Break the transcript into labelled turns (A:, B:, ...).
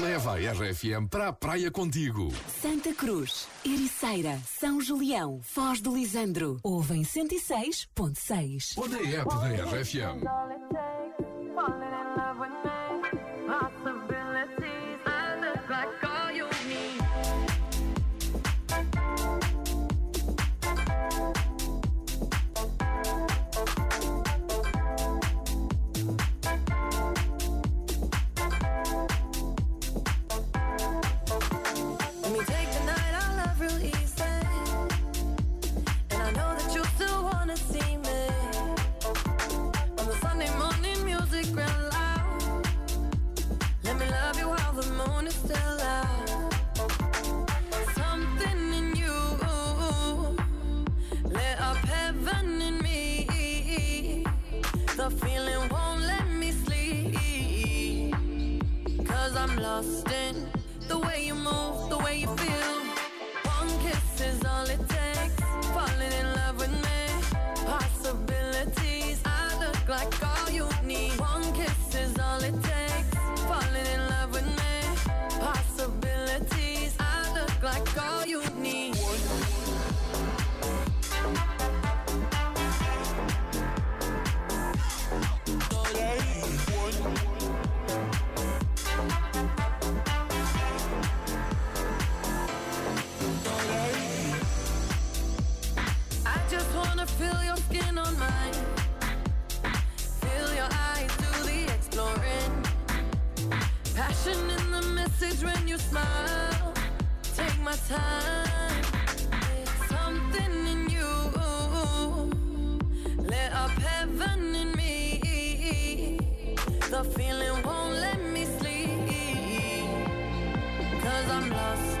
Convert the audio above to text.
A: Leva a RFM para a praia contigo.
B: Santa Cruz, Ericeira, São Julião, Foz do Lisandro. Ouvem 106.6.
A: Onde é a app da
C: RFM? I'm lost in the way you move, the way you feel. One kiss is all it takes. Falling in love with me, possibilities. I look like all you need. One kiss is all it takes. feel your skin on mine. Feel your eyes exploring. Passion in the message when you smile. Take my time. Something in you lit up heaven in me. The feeling won't let me sleep. Cause I'm lost.